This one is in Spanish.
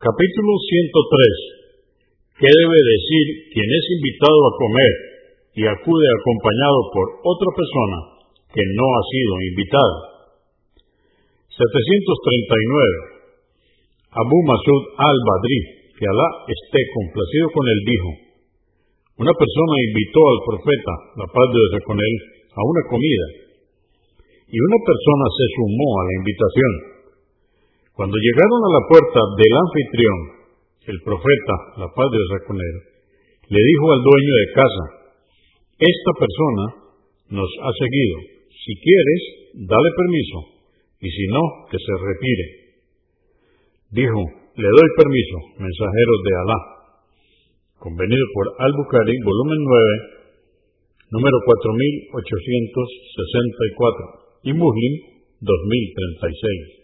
Capítulo 103. ¿Qué debe decir quien es invitado a comer y acude acompañado por otra persona que no ha sido invitada? 739. Abu Masud al-Badri, que Alá esté complacido con él, dijo, una persona invitó al profeta, la paz de Dios con él, a una comida, y una persona se sumó a la invitación. Cuando llegaron a la puerta del anfitrión, el profeta, la paz de Dios le dijo al dueño de casa, esta persona nos ha seguido, si quieres, dale permiso, y si no, que se retire. Dijo, le doy permiso, mensajeros de Alá. Convenido por Al-Bukhari, volumen 9, número 4864, y Muslim, 2036.